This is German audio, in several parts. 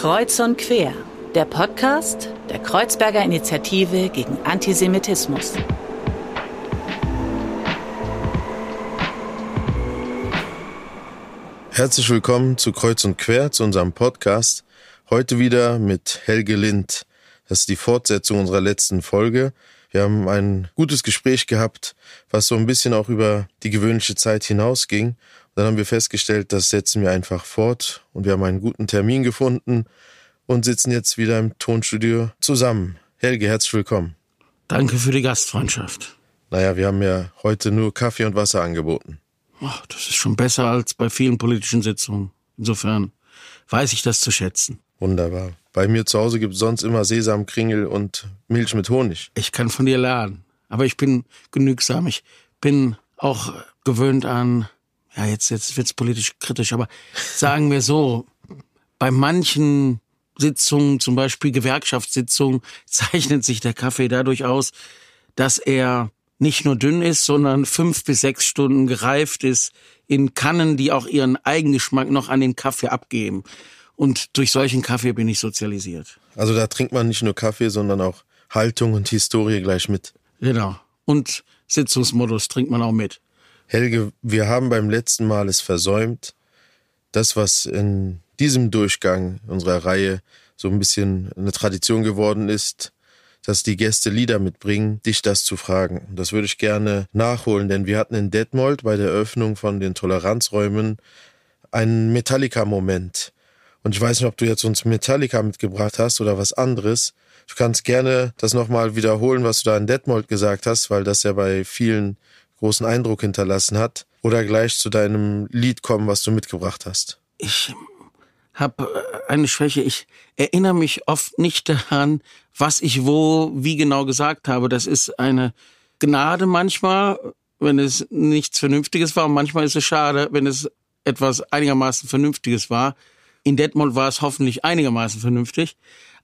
Kreuz und Quer, der Podcast der Kreuzberger Initiative gegen Antisemitismus. Herzlich willkommen zu Kreuz und Quer, zu unserem Podcast. Heute wieder mit Helge Lind. Das ist die Fortsetzung unserer letzten Folge. Wir haben ein gutes Gespräch gehabt, was so ein bisschen auch über die gewöhnliche Zeit hinausging. Dann haben wir festgestellt, das setzen wir einfach fort und wir haben einen guten Termin gefunden und sitzen jetzt wieder im Tonstudio zusammen. Helge, herzlich willkommen. Danke für die Gastfreundschaft. Naja, wir haben ja heute nur Kaffee und Wasser angeboten. Oh, das ist schon besser als bei vielen politischen Sitzungen. Insofern weiß ich das zu schätzen. Wunderbar. Bei mir zu Hause gibt es sonst immer Sesamkringel und Milch mit Honig. Ich kann von dir lernen. Aber ich bin genügsam. Ich bin auch gewöhnt an ja, jetzt, jetzt wird's politisch kritisch, aber sagen wir so, bei manchen Sitzungen, zum Beispiel Gewerkschaftssitzungen, zeichnet sich der Kaffee dadurch aus, dass er nicht nur dünn ist, sondern fünf bis sechs Stunden gereift ist in Kannen, die auch ihren Eigengeschmack noch an den Kaffee abgeben. Und durch solchen Kaffee bin ich sozialisiert. Also da trinkt man nicht nur Kaffee, sondern auch Haltung und Historie gleich mit. Genau. Und Sitzungsmodus trinkt man auch mit. Helge, wir haben beim letzten Mal es versäumt, das, was in diesem Durchgang unserer Reihe so ein bisschen eine Tradition geworden ist, dass die Gäste Lieder mitbringen, dich das zu fragen. Das würde ich gerne nachholen, denn wir hatten in Detmold bei der Eröffnung von den Toleranzräumen einen Metallica-Moment. Und ich weiß nicht, ob du jetzt uns Metallica mitgebracht hast oder was anderes. Du kannst gerne das nochmal wiederholen, was du da in Detmold gesagt hast, weil das ja bei vielen großen Eindruck hinterlassen hat, oder gleich zu deinem Lied kommen, was du mitgebracht hast? Ich habe äh, eine Schwäche. Ich erinnere mich oft nicht daran, was ich wo, wie genau gesagt habe. Das ist eine Gnade manchmal, wenn es nichts Vernünftiges war. Und manchmal ist es schade, wenn es etwas einigermaßen Vernünftiges war. In Detmold war es hoffentlich einigermaßen vernünftig.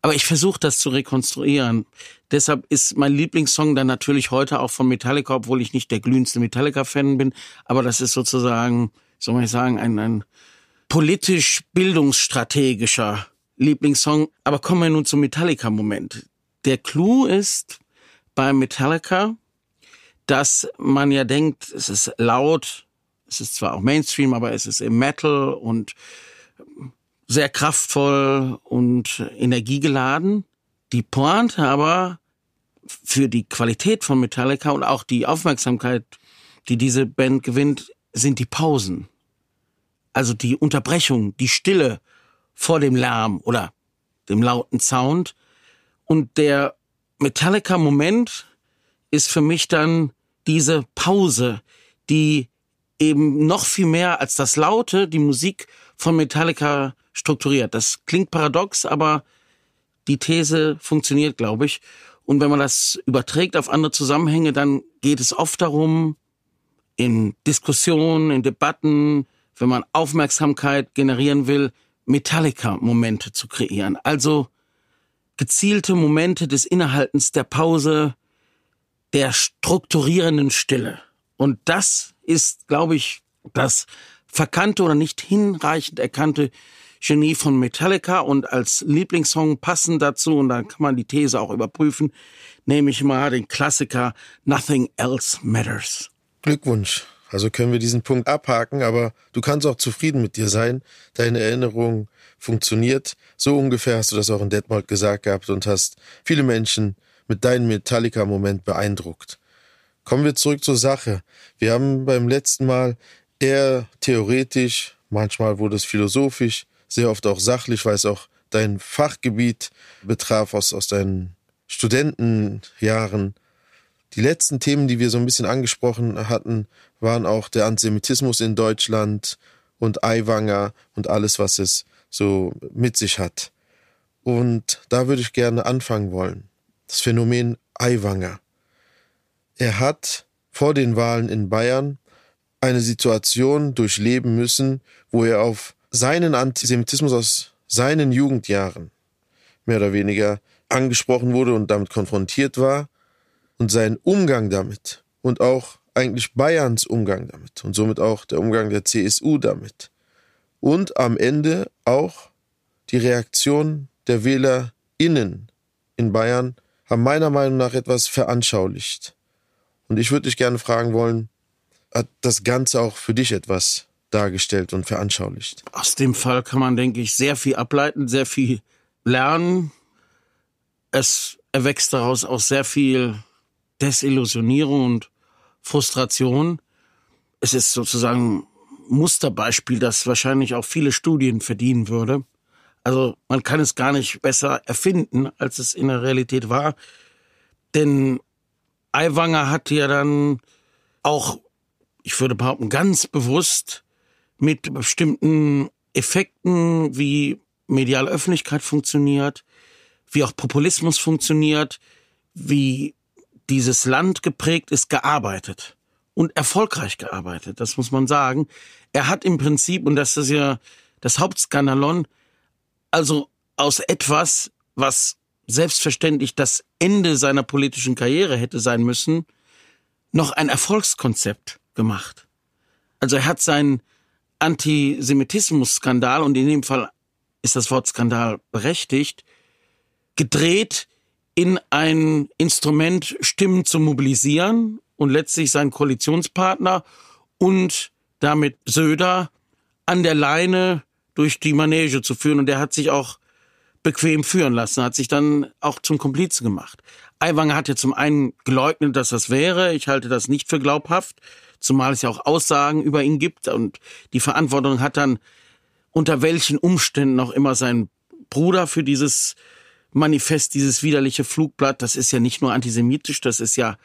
Aber ich versuche das zu rekonstruieren. Deshalb ist mein Lieblingssong dann natürlich heute auch von Metallica, obwohl ich nicht der glühendste Metallica-Fan bin. Aber das ist sozusagen, soll man sagen, ein, ein politisch bildungsstrategischer Lieblingssong. Aber kommen wir nun zum Metallica-Moment. Der Clou ist bei Metallica, dass man ja denkt, es ist laut, es ist zwar auch Mainstream, aber es ist im Metal und sehr kraftvoll und energiegeladen. Die Pointe aber für die Qualität von Metallica und auch die Aufmerksamkeit, die diese Band gewinnt, sind die Pausen. Also die Unterbrechung, die Stille vor dem Lärm oder dem lauten Sound. Und der Metallica-Moment ist für mich dann diese Pause, die eben noch viel mehr als das Laute die Musik von Metallica strukturiert. Das klingt paradox, aber die These funktioniert, glaube ich. Und wenn man das überträgt auf andere Zusammenhänge, dann geht es oft darum, in Diskussionen, in Debatten, wenn man Aufmerksamkeit generieren will, Metallica-Momente zu kreieren. Also gezielte Momente des Innehaltens der Pause, der strukturierenden Stille. Und das ist, glaube ich, das verkannte oder nicht hinreichend erkannte Genie von Metallica und als Lieblingssong passend dazu, und dann kann man die These auch überprüfen, nehme ich mal den Klassiker Nothing Else Matters. Glückwunsch. Also können wir diesen Punkt abhaken, aber du kannst auch zufrieden mit dir sein. Deine Erinnerung funktioniert. So ungefähr hast du das auch in Detmold gesagt gehabt und hast viele Menschen mit deinem Metallica-Moment beeindruckt. Kommen wir zurück zur Sache. Wir haben beim letzten Mal eher theoretisch, manchmal wurde es philosophisch, sehr oft auch sachlich, weil es auch dein Fachgebiet betraf aus, aus deinen Studentenjahren. Die letzten Themen, die wir so ein bisschen angesprochen hatten, waren auch der Antisemitismus in Deutschland und Aiwanger und alles, was es so mit sich hat. Und da würde ich gerne anfangen wollen. Das Phänomen Aiwanger. Er hat vor den Wahlen in Bayern eine Situation durchleben müssen, wo er auf seinen Antisemitismus aus seinen Jugendjahren mehr oder weniger angesprochen wurde und damit konfrontiert war und seinen Umgang damit und auch eigentlich Bayerns Umgang damit und somit auch der Umgang der CSU damit und am Ende auch die Reaktion der WählerInnen in Bayern haben meiner Meinung nach etwas veranschaulicht. Und ich würde dich gerne fragen wollen, hat das Ganze auch für dich etwas dargestellt und veranschaulicht? Aus dem Fall kann man, denke ich, sehr viel ableiten, sehr viel lernen. Es erwächst daraus auch sehr viel Desillusionierung und Frustration. Es ist sozusagen Musterbeispiel, das wahrscheinlich auch viele Studien verdienen würde. Also man kann es gar nicht besser erfinden, als es in der Realität war. Denn Aiwanger hat ja dann auch, ich würde behaupten, ganz bewusst mit bestimmten Effekten, wie mediale Öffentlichkeit funktioniert, wie auch Populismus funktioniert, wie dieses Land geprägt ist, gearbeitet und erfolgreich gearbeitet, das muss man sagen. Er hat im Prinzip, und das ist ja das Hauptskandalon, also aus etwas, was selbstverständlich das Ende seiner politischen Karriere hätte sein müssen, noch ein Erfolgskonzept gemacht. Also er hat seinen Antisemitismus-Skandal, und in dem Fall ist das Wort Skandal berechtigt, gedreht in ein Instrument, Stimmen zu mobilisieren und letztlich seinen Koalitionspartner und damit Söder an der Leine durch die Manege zu führen. Und er hat sich auch bequem führen lassen, hat sich dann auch zum Komplizen gemacht. Aiwanger hat ja zum einen geleugnet, dass das wäre. Ich halte das nicht für glaubhaft, zumal es ja auch Aussagen über ihn gibt und die Verantwortung hat dann unter welchen Umständen auch immer sein Bruder für dieses Manifest, dieses widerliche Flugblatt, das ist ja nicht nur antisemitisch, das ist ja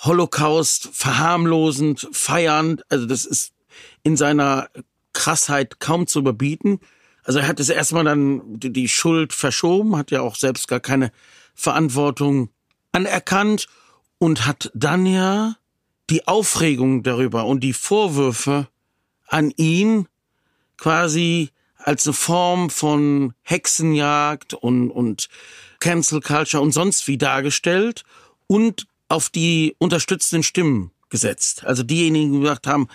Holocaust, verharmlosend, feiernd, also das ist in seiner Krassheit kaum zu überbieten. Also er hat es erstmal dann die Schuld verschoben, hat ja auch selbst gar keine Verantwortung anerkannt und hat dann ja die Aufregung darüber und die Vorwürfe an ihn quasi als eine Form von Hexenjagd und, und Cancel Culture und sonst wie dargestellt und auf die unterstützenden Stimmen gesetzt. Also diejenigen, die gesagt haben,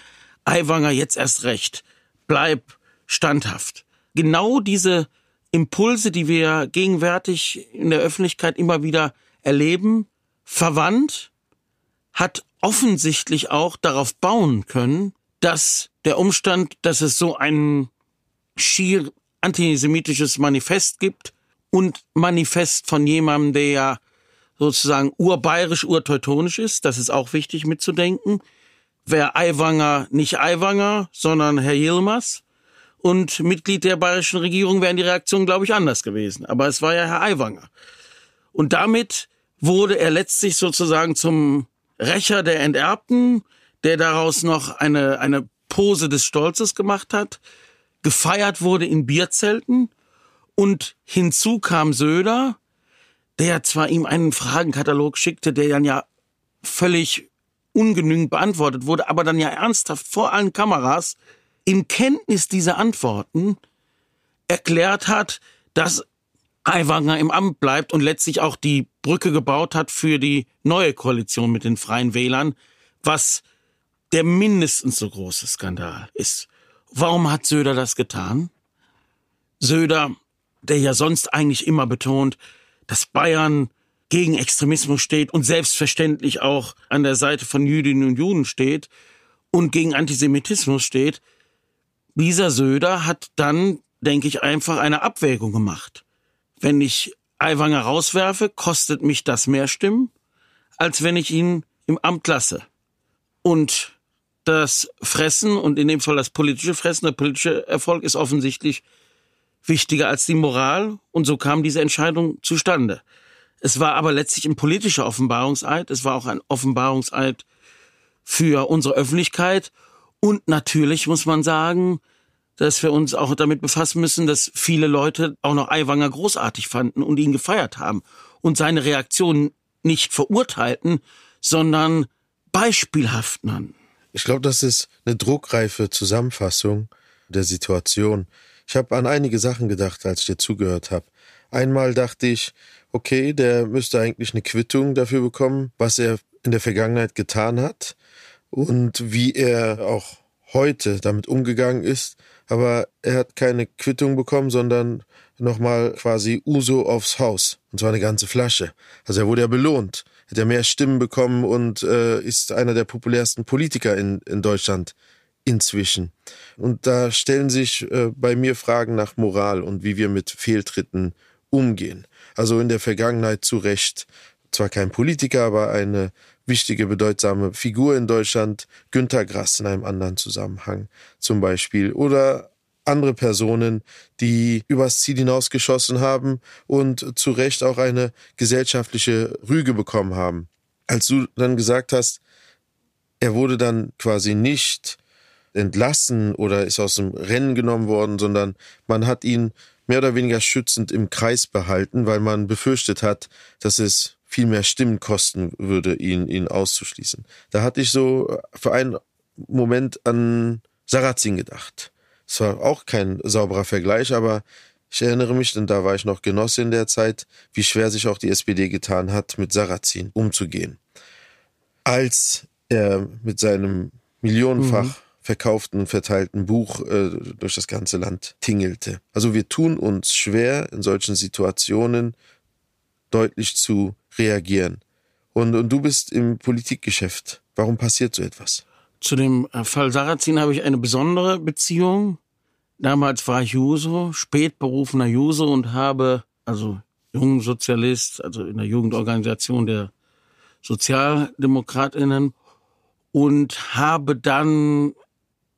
Aiwanger jetzt erst recht, bleib standhaft genau diese Impulse, die wir gegenwärtig in der Öffentlichkeit immer wieder erleben, verwandt, hat offensichtlich auch darauf bauen können, dass der Umstand, dass es so ein schier antisemitisches Manifest gibt und Manifest von jemandem, der ja sozusagen urbayerisch, urteutonisch ist, das ist auch wichtig mitzudenken, wäre Aiwanger nicht Aiwanger, sondern Herr Yilmaz, und Mitglied der bayerischen Regierung wären die Reaktionen, glaube ich, anders gewesen. Aber es war ja Herr Aiwanger. Und damit wurde er letztlich sozusagen zum Rächer der Enterbten, der daraus noch eine, eine Pose des Stolzes gemacht hat, gefeiert wurde in Bierzelten. Und hinzu kam Söder, der zwar ihm einen Fragenkatalog schickte, der dann ja völlig ungenügend beantwortet wurde, aber dann ja ernsthaft vor allen Kameras in Kenntnis dieser Antworten erklärt hat, dass Aiwanger im Amt bleibt und letztlich auch die Brücke gebaut hat für die neue Koalition mit den Freien Wählern, was der mindestens so große Skandal ist. Warum hat Söder das getan? Söder, der ja sonst eigentlich immer betont, dass Bayern gegen Extremismus steht und selbstverständlich auch an der Seite von Jüdinnen und Juden steht und gegen Antisemitismus steht, dieser Söder hat dann, denke ich, einfach eine Abwägung gemacht. Wenn ich Aiwanger rauswerfe, kostet mich das mehr Stimmen, als wenn ich ihn im Amt lasse. Und das Fressen und in dem Fall das politische Fressen, der politische Erfolg ist offensichtlich wichtiger als die Moral und so kam diese Entscheidung zustande. Es war aber letztlich ein politischer Offenbarungseid, es war auch ein Offenbarungseid für unsere Öffentlichkeit und natürlich muss man sagen, dass wir uns auch damit befassen müssen, dass viele Leute auch noch Aiwanger großartig fanden und ihn gefeiert haben und seine Reaktion nicht verurteilten, sondern beispielhaft nannten. Ich glaube, das ist eine druckreife Zusammenfassung der Situation. Ich habe an einige Sachen gedacht, als ich dir zugehört habe. Einmal dachte ich, okay, der müsste eigentlich eine Quittung dafür bekommen, was er in der Vergangenheit getan hat und wie er auch heute damit umgegangen ist, aber er hat keine Quittung bekommen, sondern nochmal quasi Uso aufs Haus. Und zwar eine ganze Flasche. Also er wurde ja belohnt. Hat ja mehr Stimmen bekommen und äh, ist einer der populärsten Politiker in, in Deutschland inzwischen. Und da stellen sich äh, bei mir Fragen nach Moral und wie wir mit Fehltritten umgehen. Also in der Vergangenheit zu Recht zwar kein Politiker, aber eine wichtige, bedeutsame Figur in Deutschland, Günter Grass in einem anderen Zusammenhang zum Beispiel. Oder andere Personen, die übers Ziel hinausgeschossen haben und zu Recht auch eine gesellschaftliche Rüge bekommen haben. Als du dann gesagt hast, er wurde dann quasi nicht entlassen oder ist aus dem Rennen genommen worden, sondern man hat ihn mehr oder weniger schützend im Kreis behalten, weil man befürchtet hat, dass es viel mehr Stimmen kosten würde, ihn, ihn auszuschließen. Da hatte ich so für einen Moment an Sarrazin gedacht. Es war auch kein sauberer Vergleich, aber ich erinnere mich, denn da war ich noch Genosse in der Zeit, wie schwer sich auch die SPD getan hat, mit Sarrazin umzugehen. Als er mit seinem millionenfach mhm. verkauften, verteilten Buch äh, durch das ganze Land tingelte. Also wir tun uns schwer, in solchen Situationen deutlich zu reagieren. Und, und du bist im Politikgeschäft. Warum passiert so etwas? Zu dem äh, Fall Sarrazin habe ich eine besondere Beziehung. Damals war ich Juso, spätberufener Juso und habe, also Jungsozialist, also in der Jugendorganisation der Sozialdemokratinnen und habe dann,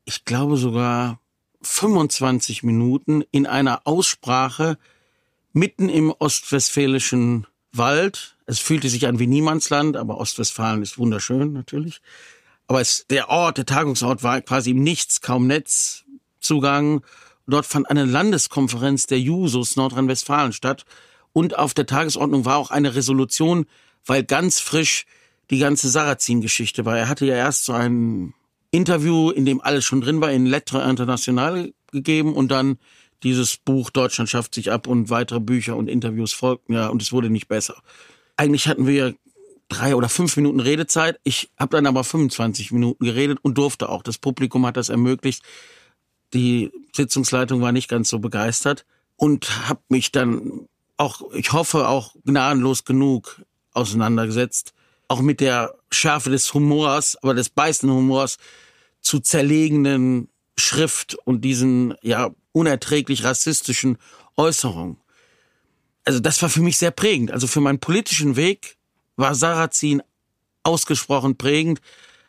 ich glaube sogar 25 Minuten in einer Aussprache mitten im ostwestfälischen Wald. Es fühlte sich an wie Niemandsland, aber Ostwestfalen ist wunderschön natürlich. Aber es, der Ort, der Tagungsort war quasi im Nichts, kaum Netzzugang. Dort fand eine Landeskonferenz der Jusos Nordrhein-Westfalen statt. Und auf der Tagesordnung war auch eine Resolution, weil ganz frisch die ganze Sarrazin-Geschichte war. Er hatte ja erst so ein Interview, in dem alles schon drin war, in Lettre International gegeben und dann dieses Buch Deutschland schafft sich ab und weitere Bücher und Interviews folgten ja und es wurde nicht besser. Eigentlich hatten wir drei oder fünf Minuten Redezeit. Ich habe dann aber 25 Minuten geredet und durfte auch. Das Publikum hat das ermöglicht. Die Sitzungsleitung war nicht ganz so begeistert und habe mich dann auch, ich hoffe, auch gnadenlos genug auseinandergesetzt. Auch mit der Schärfe des Humors, aber des beißenden Humors zu zerlegenen Schrift und diesen ja unerträglich rassistischen Äußerungen. Also das war für mich sehr prägend. Also für meinen politischen Weg war Sarrazin ausgesprochen prägend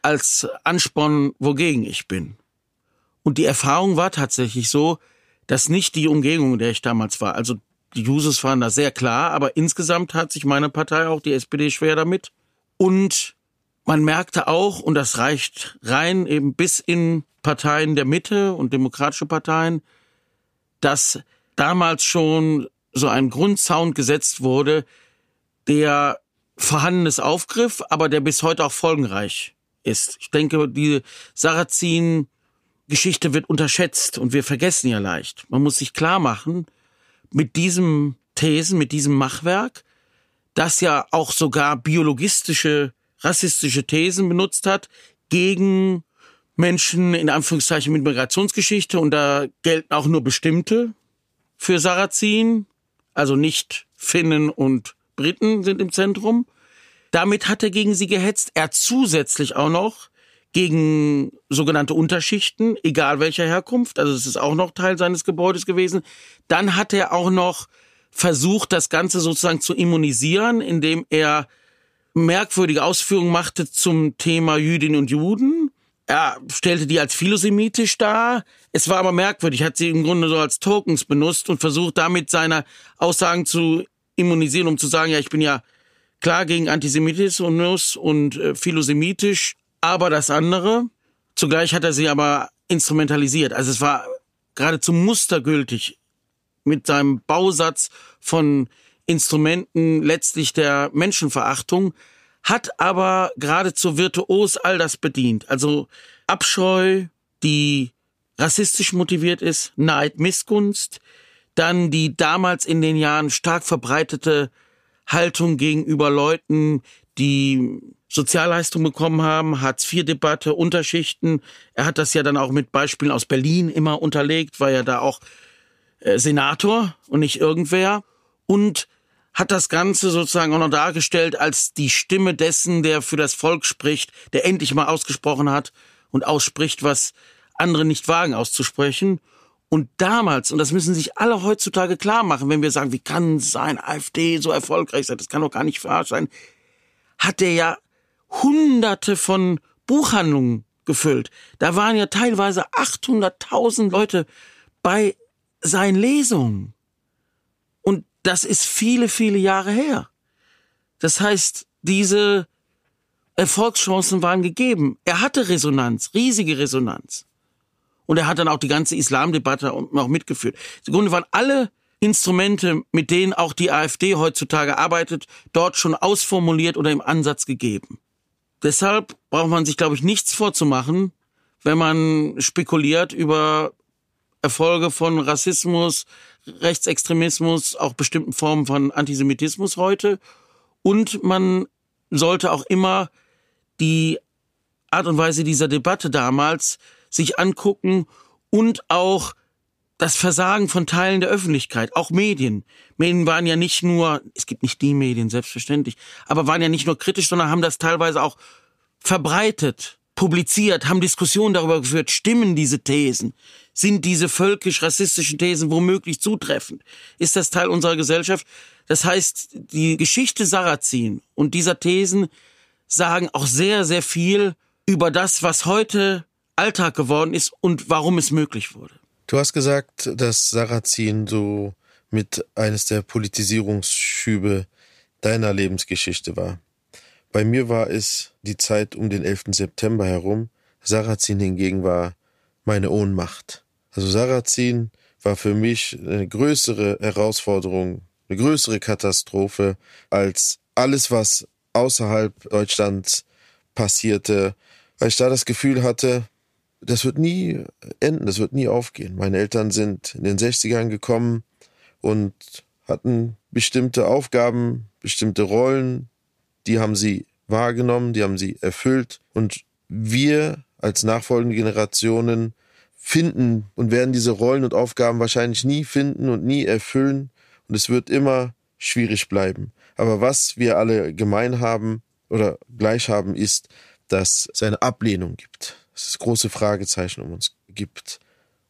als Ansporn, wogegen ich bin. Und die Erfahrung war tatsächlich so, dass nicht die Umgebung, in der ich damals war, also die Jusos waren da sehr klar, aber insgesamt hat sich meine Partei, auch die SPD, schwer damit. Und man merkte auch, und das reicht rein eben bis in Parteien der Mitte und demokratische Parteien, dass damals schon so ein Grundsound gesetzt wurde, der Vorhandenes aufgriff, aber der bis heute auch folgenreich ist. Ich denke, die Sarrazin-Geschichte wird unterschätzt und wir vergessen ja leicht. Man muss sich klar machen, mit diesem Thesen, mit diesem Machwerk, das ja auch sogar biologistische, rassistische Thesen benutzt hat, gegen Menschen in Anführungszeichen mit Migrationsgeschichte und da gelten auch nur bestimmte für Sarrazin, also nicht Finnen und Briten sind im Zentrum. Damit hat er gegen sie gehetzt. Er zusätzlich auch noch gegen sogenannte Unterschichten, egal welcher Herkunft, also es ist auch noch Teil seines Gebäudes gewesen. Dann hat er auch noch versucht, das Ganze sozusagen zu immunisieren, indem er merkwürdige Ausführungen machte zum Thema Jüdinnen und Juden er stellte die als philosemitisch dar. Es war aber merkwürdig, hat sie im Grunde so als Tokens benutzt und versucht damit seine Aussagen zu immunisieren, um zu sagen, ja, ich bin ja klar gegen Antisemitismus und äh, philosemitisch, aber das andere. Zugleich hat er sie aber instrumentalisiert. Also es war geradezu mustergültig mit seinem Bausatz von Instrumenten letztlich der Menschenverachtung hat aber geradezu virtuos all das bedient. Also Abscheu, die rassistisch motiviert ist, Neid, Missgunst, dann die damals in den Jahren stark verbreitete Haltung gegenüber Leuten, die Sozialleistung bekommen haben, Hartz-IV-Debatte, Unterschichten. Er hat das ja dann auch mit Beispielen aus Berlin immer unterlegt, war ja da auch äh, Senator und nicht irgendwer. Und hat das Ganze sozusagen auch noch dargestellt als die Stimme dessen, der für das Volk spricht, der endlich mal ausgesprochen hat und ausspricht, was andere nicht wagen auszusprechen. Und damals, und das müssen sich alle heutzutage klar machen, wenn wir sagen, wie kann sein AfD so erfolgreich sein, das kann doch gar nicht verarscht sein, hat der ja hunderte von Buchhandlungen gefüllt. Da waren ja teilweise 800.000 Leute bei seinen Lesungen. Das ist viele, viele Jahre her. Das heißt, diese Erfolgschancen waren gegeben. Er hatte Resonanz, riesige Resonanz. Und er hat dann auch die ganze Islamdebatte noch mitgeführt. Im Grunde waren alle Instrumente, mit denen auch die AfD heutzutage arbeitet, dort schon ausformuliert oder im Ansatz gegeben. Deshalb braucht man sich, glaube ich, nichts vorzumachen, wenn man spekuliert über Erfolge von Rassismus, Rechtsextremismus, auch bestimmten Formen von Antisemitismus heute. Und man sollte auch immer die Art und Weise dieser Debatte damals sich angucken und auch das Versagen von Teilen der Öffentlichkeit, auch Medien. Medien waren ja nicht nur, es gibt nicht die Medien, selbstverständlich, aber waren ja nicht nur kritisch, sondern haben das teilweise auch verbreitet, publiziert, haben Diskussionen darüber geführt, stimmen diese Thesen? Sind diese völkisch-rassistischen Thesen womöglich zutreffend? Ist das Teil unserer Gesellschaft? Das heißt, die Geschichte Sarrazin und dieser Thesen sagen auch sehr, sehr viel über das, was heute Alltag geworden ist und warum es möglich wurde. Du hast gesagt, dass Sarrazin so mit eines der Politisierungsschübe deiner Lebensgeschichte war. Bei mir war es die Zeit um den 11. September herum. Sarrazin hingegen war meine Ohnmacht. Also Sarrazin war für mich eine größere Herausforderung, eine größere Katastrophe als alles, was außerhalb Deutschlands passierte, weil ich da das Gefühl hatte, das wird nie enden, das wird nie aufgehen. Meine Eltern sind in den 60ern gekommen und hatten bestimmte Aufgaben, bestimmte Rollen, die haben sie wahrgenommen, die haben sie erfüllt und wir als nachfolgende Generationen finden und werden diese Rollen und Aufgaben wahrscheinlich nie finden und nie erfüllen und es wird immer schwierig bleiben. Aber was wir alle gemein haben oder gleich haben, ist, dass es eine Ablehnung gibt dass es große Fragezeichen um uns gibt,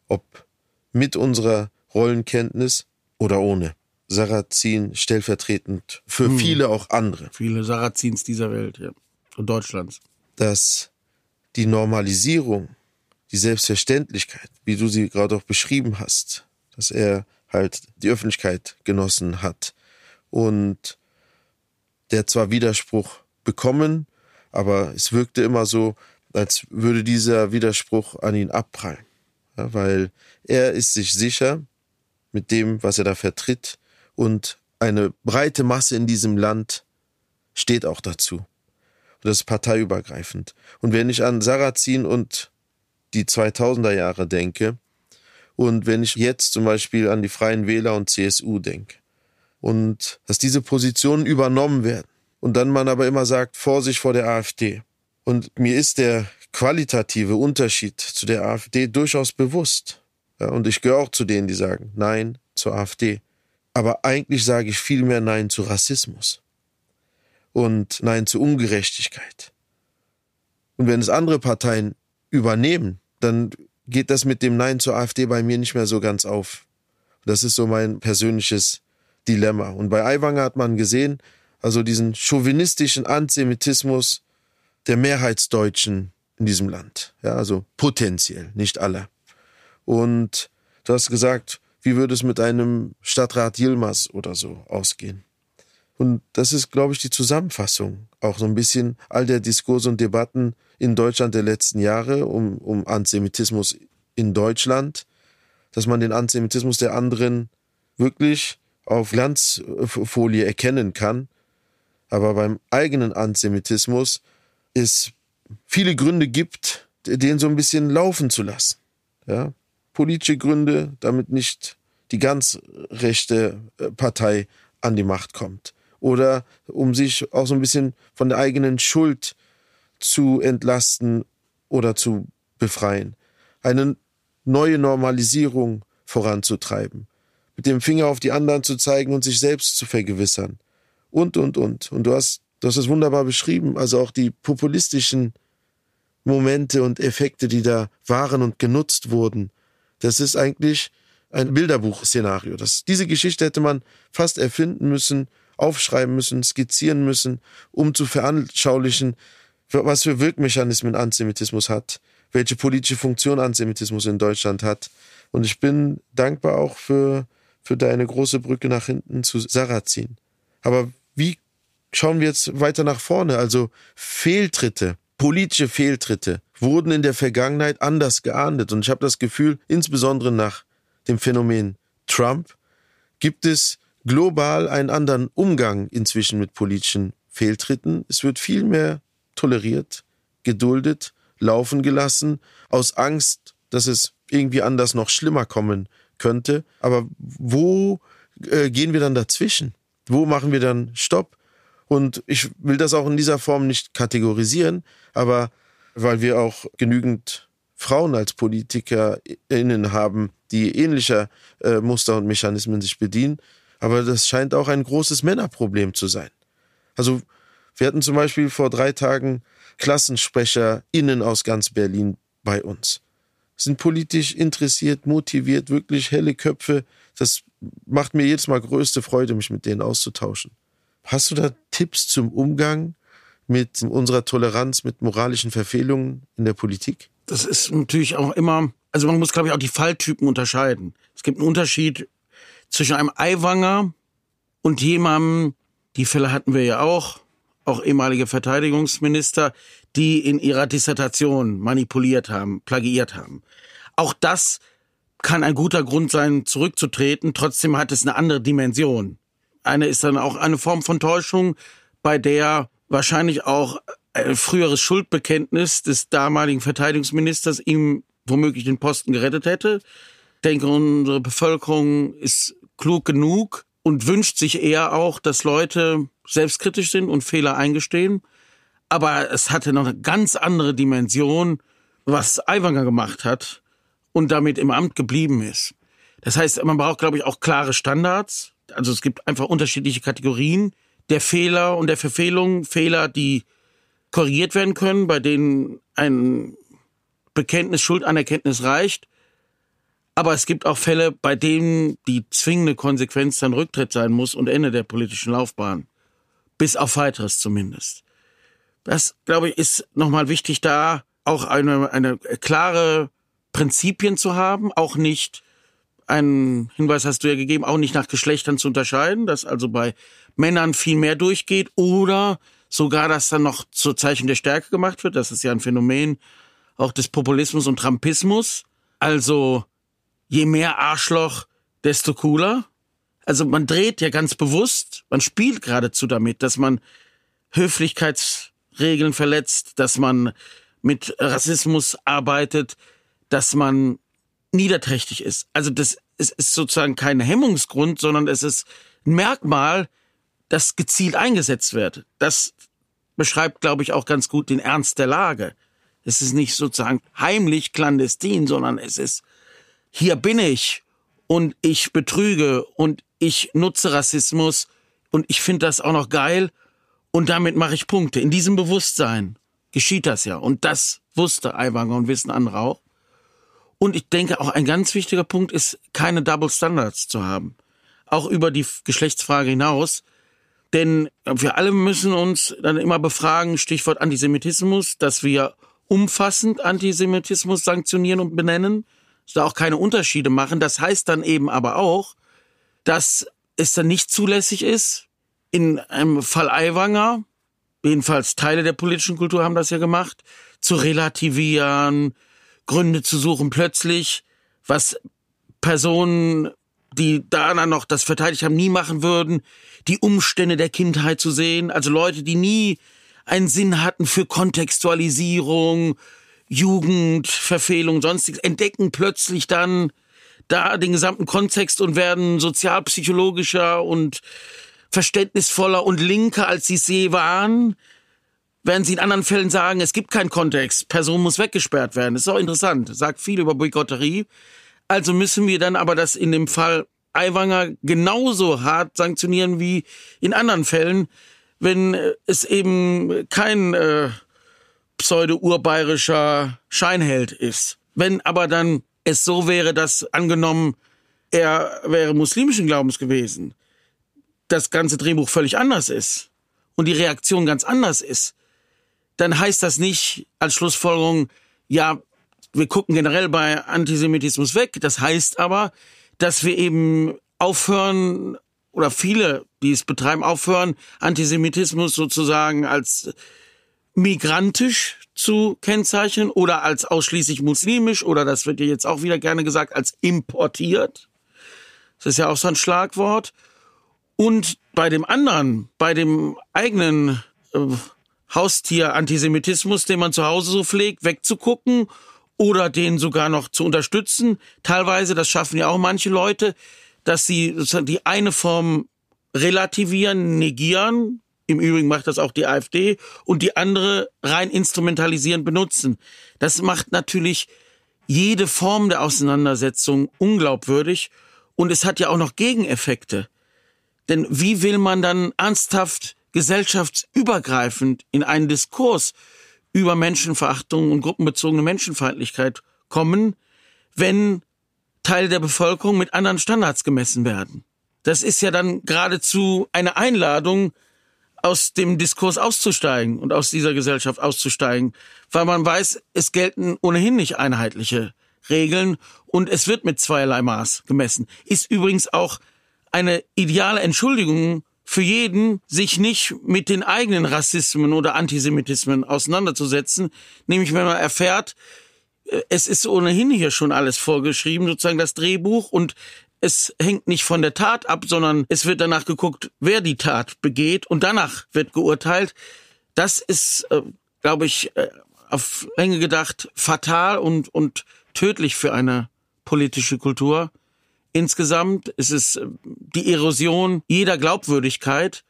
ob mit unserer Rollenkenntnis oder ohne. Sarrazin stellvertretend für hm. viele auch andere. Viele Sarrazins dieser Welt, ja. Und Deutschlands. Dass die Normalisierung, die Selbstverständlichkeit, wie du sie gerade auch beschrieben hast, dass er halt die Öffentlichkeit genossen hat und der zwar Widerspruch bekommen, aber es wirkte immer so, als würde dieser Widerspruch an ihn abprallen. Ja, weil er ist sich sicher mit dem, was er da vertritt und eine breite Masse in diesem Land steht auch dazu. Und das ist parteiübergreifend. Und wenn ich an Sarrazin und die 2000er Jahre denke und wenn ich jetzt zum Beispiel an die Freien Wähler und CSU denke und dass diese Positionen übernommen werden und dann man aber immer sagt, Vorsicht vor der AfD, und mir ist der qualitative Unterschied zu der AfD durchaus bewusst. Ja, und ich gehöre auch zu denen, die sagen Nein zur AfD. Aber eigentlich sage ich vielmehr Nein zu Rassismus und Nein zu Ungerechtigkeit. Und wenn es andere Parteien übernehmen, dann geht das mit dem Nein zur AfD bei mir nicht mehr so ganz auf. Das ist so mein persönliches Dilemma. Und bei Aiwanger hat man gesehen, also diesen chauvinistischen Antisemitismus, der Mehrheitsdeutschen in diesem Land. Ja, also potenziell, nicht alle. Und du hast gesagt, wie würde es mit einem Stadtrat Yilmaz oder so ausgehen? Und das ist, glaube ich, die Zusammenfassung. Auch so ein bisschen all der Diskurse und Debatten in Deutschland der letzten Jahre um, um Antisemitismus in Deutschland, dass man den Antisemitismus der anderen wirklich auf Glanzfolie erkennen kann. Aber beim eigenen Antisemitismus es viele Gründe gibt, den so ein bisschen laufen zu lassen. Ja? Politische Gründe, damit nicht die ganz rechte äh, Partei an die Macht kommt. oder um sich auch so ein bisschen von der eigenen Schuld zu entlasten oder zu befreien. Eine neue Normalisierung voranzutreiben. Mit dem Finger auf die anderen zu zeigen und sich selbst zu vergewissern. Und, und, und. Und du hast, du hast es wunderbar beschrieben. Also auch die populistischen Momente und Effekte, die da waren und genutzt wurden. Das ist eigentlich ein Bilderbuch-Szenario. diese Geschichte hätte man fast erfinden müssen, aufschreiben müssen, skizzieren müssen, um zu veranschaulichen, was für Wirkmechanismen Antisemitismus hat, welche politische Funktion Antisemitismus in Deutschland hat. Und ich bin dankbar auch für, für deine große Brücke nach hinten zu Sarrazin. Aber wie schauen wir jetzt weiter nach vorne? Also Fehltritte, politische Fehltritte wurden in der Vergangenheit anders geahndet. Und ich habe das Gefühl, insbesondere nach dem Phänomen Trump, gibt es global einen anderen Umgang inzwischen mit politischen Fehltritten. Es wird viel mehr toleriert, geduldet, laufen gelassen, aus Angst, dass es irgendwie anders noch schlimmer kommen könnte. Aber wo äh, gehen wir dann dazwischen? Wo machen wir dann Stopp? Und ich will das auch in dieser Form nicht kategorisieren, aber weil wir auch genügend Frauen als PolitikerInnen haben, die ähnlicher äh, Muster und Mechanismen sich bedienen. Aber das scheint auch ein großes Männerproblem zu sein. Also wir hatten zum Beispiel vor drei Tagen KlassensprecherInnen aus ganz Berlin bei uns. Sind politisch interessiert, motiviert, wirklich helle Köpfe. Das macht mir jedes Mal größte Freude, mich mit denen auszutauschen. Hast du da Tipps zum Umgang mit unserer Toleranz, mit moralischen Verfehlungen in der Politik? Das ist natürlich auch immer, also man muss, glaube ich, auch die Falltypen unterscheiden. Es gibt einen Unterschied zwischen einem Eiwanger und jemandem, die Fälle hatten wir ja auch, auch ehemalige Verteidigungsminister, die in ihrer Dissertation manipuliert haben, plagiiert haben. Auch das kann ein guter Grund sein, zurückzutreten. Trotzdem hat es eine andere Dimension. Eine ist dann auch eine Form von Täuschung, bei der wahrscheinlich auch früheres Schuldbekenntnis des damaligen Verteidigungsministers ihm womöglich den Posten gerettet hätte. Ich denke, unsere Bevölkerung ist klug genug und wünscht sich eher auch, dass Leute selbstkritisch sind und Fehler eingestehen. Aber es hatte noch eine ganz andere Dimension, was Aiwanger gemacht hat und damit im Amt geblieben ist. Das heißt, man braucht, glaube ich, auch klare Standards. Also es gibt einfach unterschiedliche Kategorien der Fehler und der Verfehlung. Fehler, die korrigiert werden können, bei denen ein Bekenntnis, Schuldanerkenntnis reicht. Aber es gibt auch Fälle, bei denen die zwingende Konsequenz dann Rücktritt sein muss und Ende der politischen Laufbahn. Bis auf weiteres zumindest. Das, glaube ich, ist nochmal wichtig, da auch eine, eine klare Prinzipien zu haben, auch nicht, einen Hinweis hast du ja gegeben, auch nicht nach Geschlechtern zu unterscheiden, dass also bei Männern viel mehr durchgeht oder sogar das dann noch zur Zeichen der Stärke gemacht wird. Das ist ja ein Phänomen auch des Populismus und Trumpismus. Also je mehr Arschloch, desto cooler. Also man dreht ja ganz bewusst, man spielt geradezu damit, dass man Höflichkeitsregeln verletzt, dass man mit Rassismus arbeitet, dass man niederträchtig ist. Also das ist, ist sozusagen kein Hemmungsgrund, sondern es ist ein Merkmal, das gezielt eingesetzt wird. Das beschreibt, glaube ich, auch ganz gut den Ernst der Lage. Es ist nicht sozusagen heimlich clandestin, sondern es ist, hier bin ich und ich betrüge und ich nutze Rassismus und ich finde das auch noch geil und damit mache ich Punkte. In diesem Bewusstsein geschieht das ja und das wusste Aiwanger und wissen andere auch. Und ich denke auch ein ganz wichtiger Punkt ist, keine Double Standards zu haben. Auch über die Geschlechtsfrage hinaus. Denn wir alle müssen uns dann immer befragen, Stichwort Antisemitismus, dass wir umfassend Antisemitismus sanktionieren und benennen, da auch keine Unterschiede machen. Das heißt dann eben aber auch, dass es dann nicht zulässig ist, in einem Fall Aiwanger, jedenfalls Teile der politischen Kultur haben das ja gemacht, zu relativieren, Gründe zu suchen, plötzlich, was Personen die da noch das verteidigt haben, nie machen würden, die Umstände der Kindheit zu sehen, also Leute, die nie einen Sinn hatten für Kontextualisierung, Jugend, Verfehlung, sonstiges, entdecken plötzlich dann da den gesamten Kontext und werden sozialpsychologischer und verständnisvoller und linker, als sie es je waren. Während sie in anderen Fällen sagen, es gibt keinen Kontext, Person muss weggesperrt werden. Das ist auch interessant, sagt viel über Boykotterie. Also müssen wir dann aber das in dem Fall Aiwanger genauso hart sanktionieren wie in anderen Fällen, wenn es eben kein äh, pseudo-urbayerischer Scheinheld ist. Wenn aber dann es so wäre, dass angenommen, er wäre muslimischen Glaubens gewesen, das ganze Drehbuch völlig anders ist und die Reaktion ganz anders ist, dann heißt das nicht als Schlussfolgerung, ja, wir gucken generell bei Antisemitismus weg. Das heißt aber, dass wir eben aufhören oder viele, die es betreiben, aufhören, Antisemitismus sozusagen als migrantisch zu kennzeichnen oder als ausschließlich muslimisch oder das wird ja jetzt auch wieder gerne gesagt, als importiert. Das ist ja auch so ein Schlagwort. Und bei dem anderen, bei dem eigenen äh, Haustier-Antisemitismus, den man zu Hause so pflegt, wegzugucken oder den sogar noch zu unterstützen. Teilweise, das schaffen ja auch manche Leute, dass sie die eine Form relativieren, negieren. Im Übrigen macht das auch die AfD und die andere rein instrumentalisieren, benutzen. Das macht natürlich jede Form der Auseinandersetzung unglaubwürdig und es hat ja auch noch Gegeneffekte. Denn wie will man dann ernsthaft gesellschaftsübergreifend in einen Diskurs über Menschenverachtung und gruppenbezogene Menschenfeindlichkeit kommen, wenn Teile der Bevölkerung mit anderen Standards gemessen werden. Das ist ja dann geradezu eine Einladung, aus dem Diskurs auszusteigen und aus dieser Gesellschaft auszusteigen, weil man weiß, es gelten ohnehin nicht einheitliche Regeln und es wird mit zweierlei Maß gemessen. Ist übrigens auch eine ideale Entschuldigung für jeden, sich nicht mit den eigenen Rassismen oder Antisemitismen auseinanderzusetzen. Nämlich wenn man erfährt, äh, es ist ohnehin hier schon alles vorgeschrieben, sozusagen das Drehbuch und es hängt nicht von der Tat ab, sondern es wird danach geguckt, wer die Tat begeht und danach wird geurteilt. Das ist, äh, glaube ich, äh, auf Länge gedacht fatal und, und tödlich für eine politische Kultur. Insgesamt ist es äh, die Erosion jeder Glaubwürdigkeit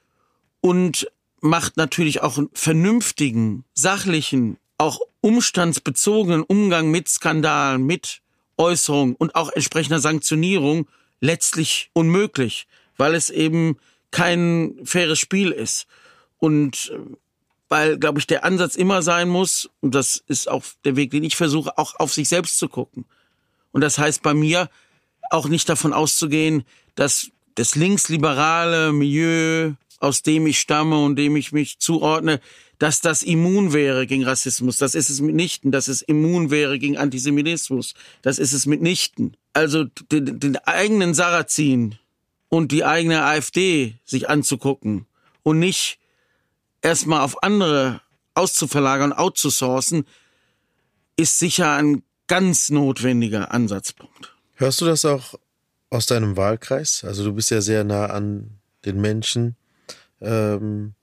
und macht natürlich auch einen vernünftigen, sachlichen, auch umstandsbezogenen Umgang mit Skandalen, mit Äußerungen und auch entsprechender Sanktionierung letztlich unmöglich, weil es eben kein faires Spiel ist. Und äh, weil, glaube ich, der Ansatz immer sein muss, und das ist auch der Weg, den ich versuche, auch auf sich selbst zu gucken. Und das heißt bei mir, auch nicht davon auszugehen, dass das linksliberale Milieu, aus dem ich stamme und dem ich mich zuordne, dass das immun wäre gegen Rassismus. Das ist es mitnichten. Dass es immun wäre gegen Antisemitismus. Das ist es mitnichten. Also den, den eigenen Sarrazin und die eigene AfD sich anzugucken und nicht erstmal auf andere auszuverlagern, outzusourcen, ist sicher ein ganz notwendiger Ansatzpunkt. Hörst du das auch aus deinem Wahlkreis? Also du bist ja sehr nah an den Menschen ähm,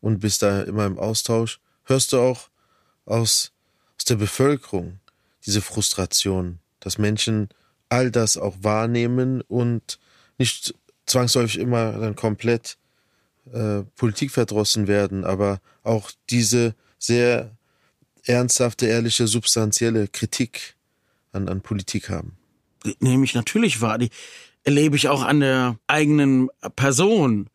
und bist da immer im Austausch. Hörst du auch aus, aus der Bevölkerung diese Frustration, dass Menschen all das auch wahrnehmen und nicht zwangsläufig immer dann komplett äh, politikverdrossen werden, aber auch diese sehr ernsthafte, ehrliche, substanzielle Kritik an, an Politik haben nehme ich natürlich wahr. Die erlebe ich auch an der eigenen Person.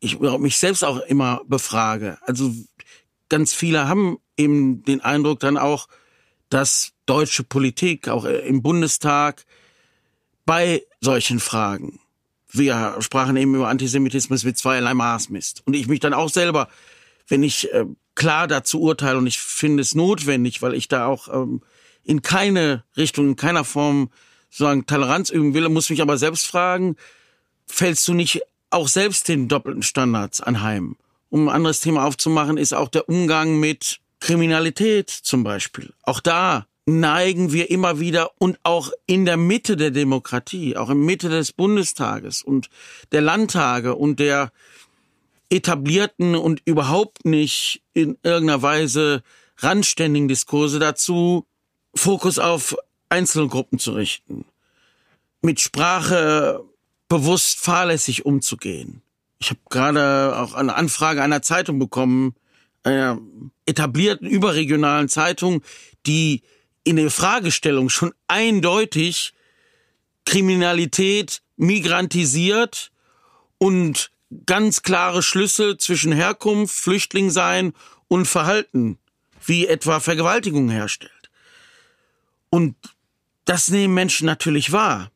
Ich mich selbst auch immer befrage. Also ganz viele haben eben den Eindruck dann auch, dass deutsche Politik, auch im Bundestag, bei solchen Fragen, wir sprachen eben über Antisemitismus mit zweierlei Maß misst. Und ich mich dann auch selber, wenn ich äh, klar dazu urteile und ich finde es notwendig, weil ich da auch ähm, in keine Richtung, in keiner Form sozusagen Toleranz üben will, muss mich aber selbst fragen, fällst du nicht auch selbst den doppelten Standards anheim? Um ein anderes Thema aufzumachen, ist auch der Umgang mit Kriminalität zum Beispiel. Auch da neigen wir immer wieder und auch in der Mitte der Demokratie, auch in Mitte des Bundestages und der Landtage und der etablierten und überhaupt nicht in irgendeiner Weise randständigen Diskurse dazu, Fokus auf Einzelgruppen zu richten, mit Sprache bewusst fahrlässig umzugehen. Ich habe gerade auch eine Anfrage einer Zeitung bekommen, einer etablierten überregionalen Zeitung, die in der Fragestellung schon eindeutig Kriminalität migrantisiert und ganz klare Schlüsse zwischen Herkunft, Flüchtling sein und Verhalten, wie etwa Vergewaltigung herstellt. Und das nehmen Menschen natürlich wahr.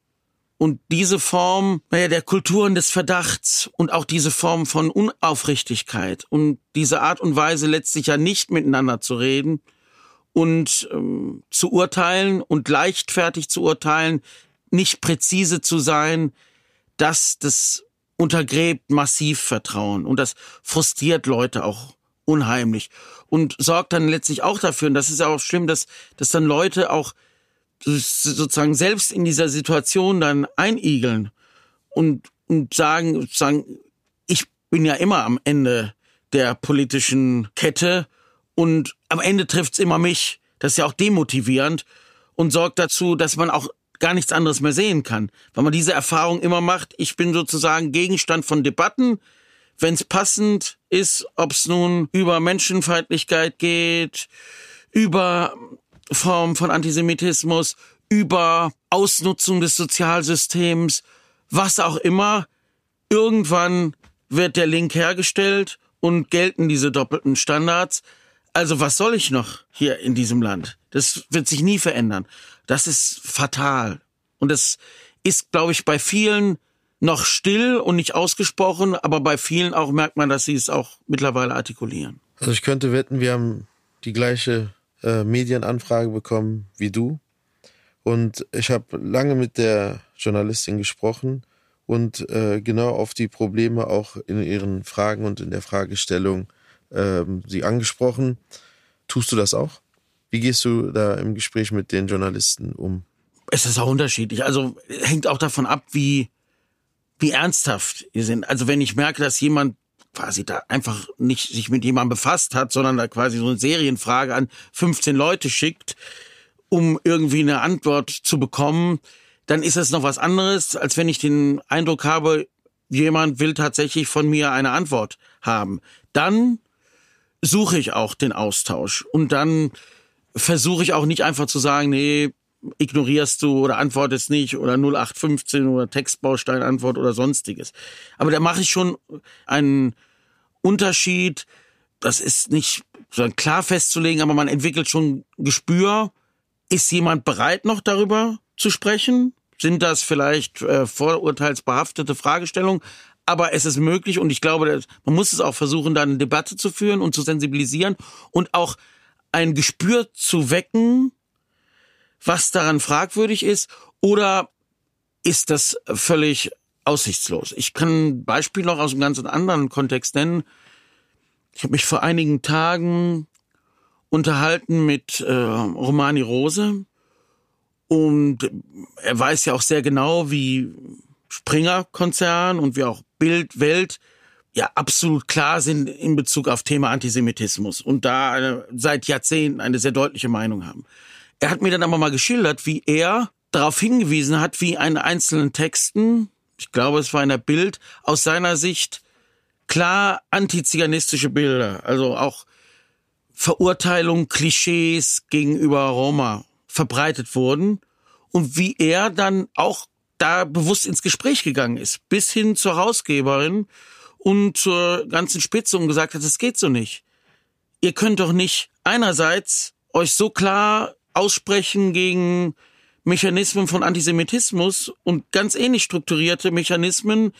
Und diese Form naja, der Kulturen des Verdachts und auch diese Form von Unaufrichtigkeit und diese Art und Weise letztlich ja nicht miteinander zu reden und ähm, zu urteilen und leichtfertig zu urteilen, nicht präzise zu sein, das, das untergräbt massiv Vertrauen und das frustriert Leute auch unheimlich und sorgt dann letztlich auch dafür, und das ist ja auch schlimm, dass, dass dann Leute auch sozusagen selbst in dieser Situation dann einigeln und, und sagen, sagen, ich bin ja immer am Ende der politischen Kette und am Ende trifft's immer mich. Das ist ja auch demotivierend und sorgt dazu, dass man auch gar nichts anderes mehr sehen kann. Weil man diese Erfahrung immer macht, ich bin sozusagen Gegenstand von Debatten, wenn es passend ist, ob es nun über Menschenfeindlichkeit geht, über Form von Antisemitismus, über Ausnutzung des Sozialsystems, was auch immer. Irgendwann wird der Link hergestellt und gelten diese doppelten Standards. Also was soll ich noch hier in diesem Land? Das wird sich nie verändern. Das ist fatal. Und das ist, glaube ich, bei vielen noch still und nicht ausgesprochen, aber bei vielen auch merkt man, dass sie es auch mittlerweile artikulieren. Also ich könnte wetten, wir haben die gleiche äh, Medienanfrage bekommen wie du. Und ich habe lange mit der Journalistin gesprochen und äh, genau auf die Probleme auch in ihren Fragen und in der Fragestellung äh, sie angesprochen. Tust du das auch? Wie gehst du da im Gespräch mit den Journalisten um? Es ist auch unterschiedlich. Also hängt auch davon ab, wie, wie ernsthaft ihr sind. Also wenn ich merke, dass jemand quasi da einfach nicht sich mit jemandem befasst hat, sondern da quasi so eine Serienfrage an 15 Leute schickt, um irgendwie eine Antwort zu bekommen, dann ist es noch was anderes, als wenn ich den Eindruck habe, jemand will tatsächlich von mir eine Antwort haben. Dann suche ich auch den Austausch und dann versuche ich auch nicht einfach zu sagen, nee, ignorierst du oder antwortest nicht oder 0815 oder Textbausteinantwort oder sonstiges. Aber da mache ich schon einen Unterschied. Das ist nicht so klar festzulegen, aber man entwickelt schon Gespür. Ist jemand bereit, noch darüber zu sprechen? Sind das vielleicht äh, vorurteilsbehaftete Fragestellungen? Aber es ist möglich und ich glaube, man muss es auch versuchen, da eine Debatte zu führen und zu sensibilisieren und auch ein Gespür zu wecken, was daran fragwürdig ist, oder ist das völlig aussichtslos? Ich kann ein Beispiel noch aus einem ganz anderen Kontext nennen. Ich habe mich vor einigen Tagen unterhalten mit äh, Romani Rose und er weiß ja auch sehr genau, wie Springer Konzern und wie auch Bild Welt ja absolut klar sind in Bezug auf Thema Antisemitismus und da eine, seit Jahrzehnten eine sehr deutliche Meinung haben. Er hat mir dann aber mal geschildert, wie er darauf hingewiesen hat, wie in einzelnen Texten, ich glaube, es war in der Bild, aus seiner Sicht klar antiziganistische Bilder, also auch Verurteilung, Klischees gegenüber Roma verbreitet wurden und wie er dann auch da bewusst ins Gespräch gegangen ist, bis hin zur Hausgeberin und zur ganzen Spitze und gesagt hat, es geht so nicht. Ihr könnt doch nicht einerseits euch so klar aussprechen gegen Mechanismen von Antisemitismus und ganz ähnlich strukturierte Mechanismen